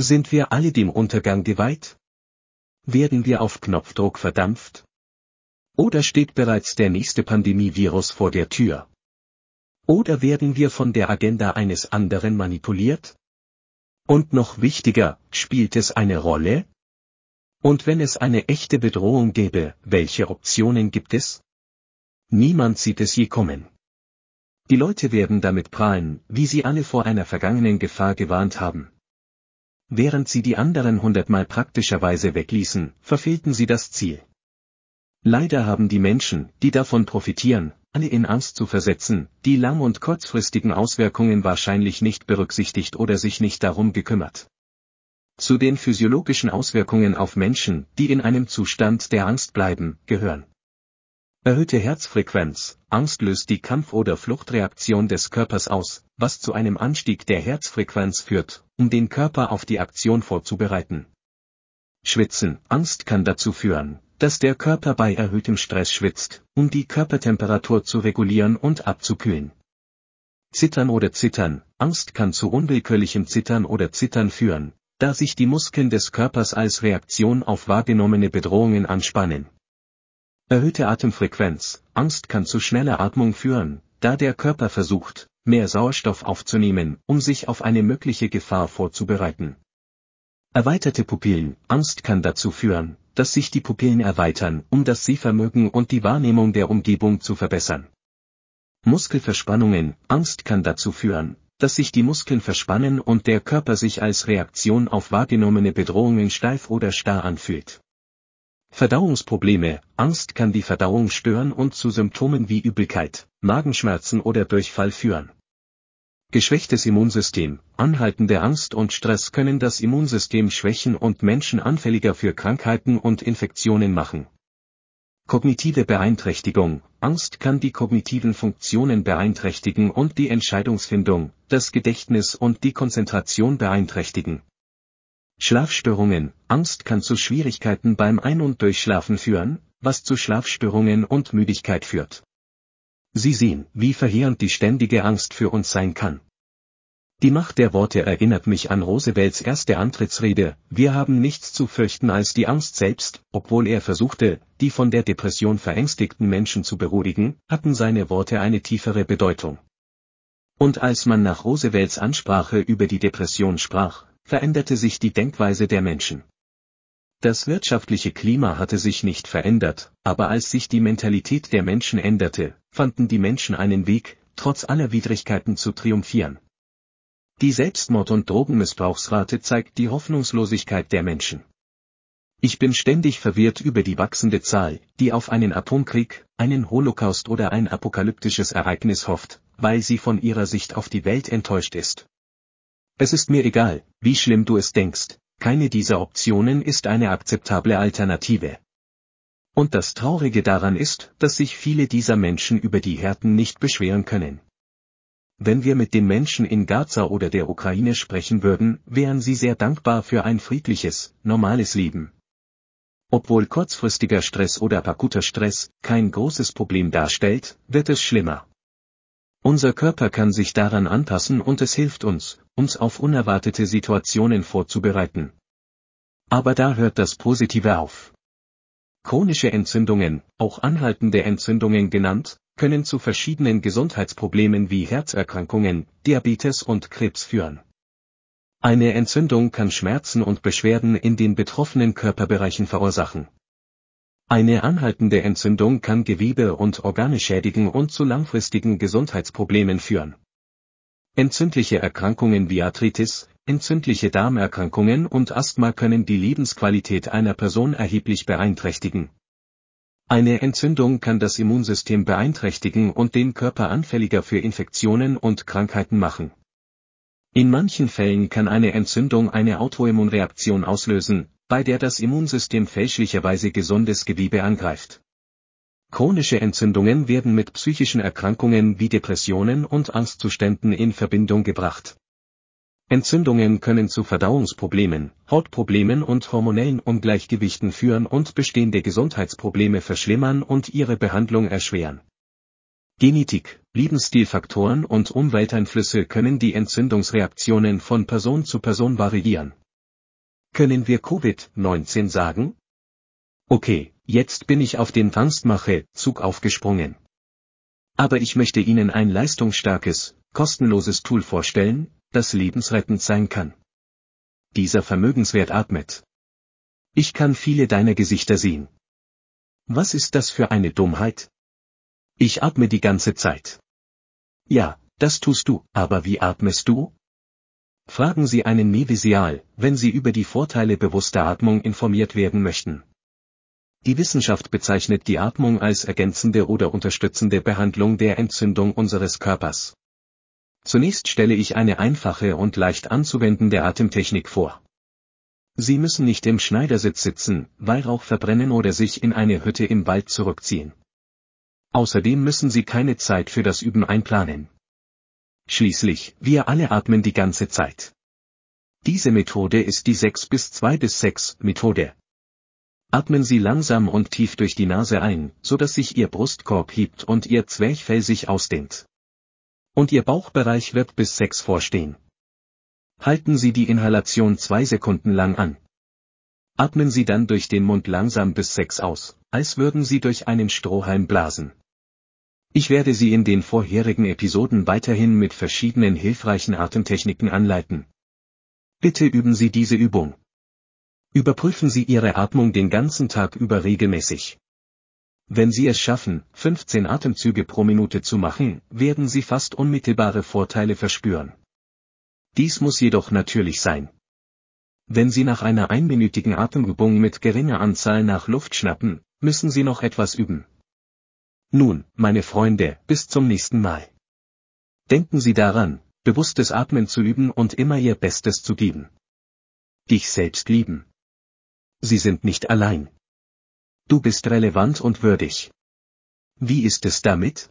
Sind wir alle dem Untergang geweiht? Werden wir auf Knopfdruck verdampft? Oder steht bereits der nächste Pandemievirus vor der Tür? Oder werden wir von der Agenda eines anderen manipuliert? Und noch wichtiger, spielt es eine Rolle? Und wenn es eine echte Bedrohung gäbe, welche Optionen gibt es? Niemand sieht es je kommen. Die Leute werden damit prahlen, wie sie alle vor einer vergangenen Gefahr gewarnt haben. Während sie die anderen hundertmal praktischerweise wegließen, verfehlten sie das Ziel. Leider haben die Menschen, die davon profitieren, alle in Angst zu versetzen, die lang- und kurzfristigen Auswirkungen wahrscheinlich nicht berücksichtigt oder sich nicht darum gekümmert. Zu den physiologischen Auswirkungen auf Menschen, die in einem Zustand der Angst bleiben, gehören Erhöhte Herzfrequenz, Angst löst die Kampf- oder Fluchtreaktion des Körpers aus, was zu einem Anstieg der Herzfrequenz führt, um den Körper auf die Aktion vorzubereiten. Schwitzen, Angst kann dazu führen, dass der Körper bei erhöhtem Stress schwitzt, um die Körpertemperatur zu regulieren und abzukühlen. Zittern oder Zittern, Angst kann zu unwillkürlichem Zittern oder Zittern führen, da sich die Muskeln des Körpers als Reaktion auf wahrgenommene Bedrohungen anspannen. Erhöhte Atemfrequenz, Angst kann zu schneller Atmung führen, da der Körper versucht, mehr Sauerstoff aufzunehmen, um sich auf eine mögliche Gefahr vorzubereiten. Erweiterte Pupillen, Angst kann dazu führen, dass sich die Pupillen erweitern, um das Sehvermögen und die Wahrnehmung der Umgebung zu verbessern. Muskelverspannungen, Angst kann dazu führen, dass sich die Muskeln verspannen und der Körper sich als Reaktion auf wahrgenommene Bedrohungen steif oder starr anfühlt. Verdauungsprobleme, Angst kann die Verdauung stören und zu Symptomen wie Übelkeit, Magenschmerzen oder Durchfall führen. Geschwächtes Immunsystem, anhaltende Angst und Stress können das Immunsystem schwächen und Menschen anfälliger für Krankheiten und Infektionen machen. Kognitive Beeinträchtigung, Angst kann die kognitiven Funktionen beeinträchtigen und die Entscheidungsfindung, das Gedächtnis und die Konzentration beeinträchtigen. Schlafstörungen, Angst kann zu Schwierigkeiten beim Ein- und Durchschlafen führen, was zu Schlafstörungen und Müdigkeit führt. Sie sehen, wie verheerend die ständige Angst für uns sein kann. Die Macht der Worte erinnert mich an Roosevelts erste Antrittsrede, wir haben nichts zu fürchten als die Angst selbst, obwohl er versuchte, die von der Depression verängstigten Menschen zu beruhigen, hatten seine Worte eine tiefere Bedeutung. Und als man nach Roosevelts Ansprache über die Depression sprach, veränderte sich die Denkweise der Menschen. Das wirtschaftliche Klima hatte sich nicht verändert, aber als sich die Mentalität der Menschen änderte, fanden die Menschen einen Weg, trotz aller Widrigkeiten zu triumphieren. Die Selbstmord- und Drogenmissbrauchsrate zeigt die Hoffnungslosigkeit der Menschen. Ich bin ständig verwirrt über die wachsende Zahl, die auf einen Atomkrieg, einen Holocaust oder ein apokalyptisches Ereignis hofft, weil sie von ihrer Sicht auf die Welt enttäuscht ist. Es ist mir egal, wie schlimm du es denkst, keine dieser Optionen ist eine akzeptable Alternative. Und das Traurige daran ist, dass sich viele dieser Menschen über die Härten nicht beschweren können. Wenn wir mit den Menschen in Gaza oder der Ukraine sprechen würden, wären sie sehr dankbar für ein friedliches, normales Leben. Obwohl kurzfristiger Stress oder akuter Stress kein großes Problem darstellt, wird es schlimmer. Unser Körper kann sich daran anpassen und es hilft uns, uns auf unerwartete Situationen vorzubereiten. Aber da hört das Positive auf. Chronische Entzündungen, auch anhaltende Entzündungen genannt, können zu verschiedenen Gesundheitsproblemen wie Herzerkrankungen, Diabetes und Krebs führen. Eine Entzündung kann Schmerzen und Beschwerden in den betroffenen Körperbereichen verursachen. Eine anhaltende Entzündung kann Gewebe und Organe schädigen und zu langfristigen Gesundheitsproblemen führen. Entzündliche Erkrankungen wie Arthritis, entzündliche Darmerkrankungen und Asthma können die Lebensqualität einer Person erheblich beeinträchtigen. Eine Entzündung kann das Immunsystem beeinträchtigen und den Körper anfälliger für Infektionen und Krankheiten machen. In manchen Fällen kann eine Entzündung eine Autoimmunreaktion auslösen, bei der das Immunsystem fälschlicherweise gesundes Gewebe angreift. Chronische Entzündungen werden mit psychischen Erkrankungen wie Depressionen und Angstzuständen in Verbindung gebracht. Entzündungen können zu Verdauungsproblemen, Hautproblemen und hormonellen Ungleichgewichten führen und bestehende Gesundheitsprobleme verschlimmern und ihre Behandlung erschweren. Genetik, Lebensstilfaktoren und Umwelteinflüsse können die Entzündungsreaktionen von Person zu Person variieren. Können wir Covid-19 sagen? Okay, jetzt bin ich auf den Tanzmache-Zug aufgesprungen. Aber ich möchte Ihnen ein leistungsstarkes, kostenloses Tool vorstellen, das lebensrettend sein kann. Dieser Vermögenswert atmet. Ich kann viele deiner Gesichter sehen. Was ist das für eine Dummheit? Ich atme die ganze Zeit. Ja, das tust du, aber wie atmest du? Fragen Sie einen Medisial, wenn Sie über die Vorteile bewusster Atmung informiert werden möchten. Die Wissenschaft bezeichnet die Atmung als ergänzende oder unterstützende Behandlung der Entzündung unseres Körpers. Zunächst stelle ich eine einfache und leicht anzuwendende Atemtechnik vor. Sie müssen nicht im Schneidersitz sitzen, Weihrauch verbrennen oder sich in eine Hütte im Wald zurückziehen. Außerdem müssen Sie keine Zeit für das Üben einplanen. Schließlich, wir alle atmen die ganze Zeit. Diese Methode ist die 6 bis 2 bis 6 Methode. Atmen Sie langsam und tief durch die Nase ein, so dass sich Ihr Brustkorb hebt und Ihr Zwerchfell sich ausdehnt. Und Ihr Bauchbereich wird bis 6 vorstehen. Halten Sie die Inhalation zwei Sekunden lang an. Atmen Sie dann durch den Mund langsam bis 6 aus, als würden Sie durch einen Strohhalm blasen. Ich werde Sie in den vorherigen Episoden weiterhin mit verschiedenen hilfreichen Atemtechniken anleiten. Bitte üben Sie diese Übung. Überprüfen Sie Ihre Atmung den ganzen Tag über regelmäßig. Wenn Sie es schaffen, 15 Atemzüge pro Minute zu machen, werden Sie fast unmittelbare Vorteile verspüren. Dies muss jedoch natürlich sein. Wenn Sie nach einer einminütigen Atemübung mit geringer Anzahl nach Luft schnappen, müssen Sie noch etwas üben. Nun, meine Freunde, bis zum nächsten Mal. Denken Sie daran, bewusstes Atmen zu üben und immer Ihr Bestes zu geben. Dich selbst lieben. Sie sind nicht allein. Du bist relevant und würdig. Wie ist es damit?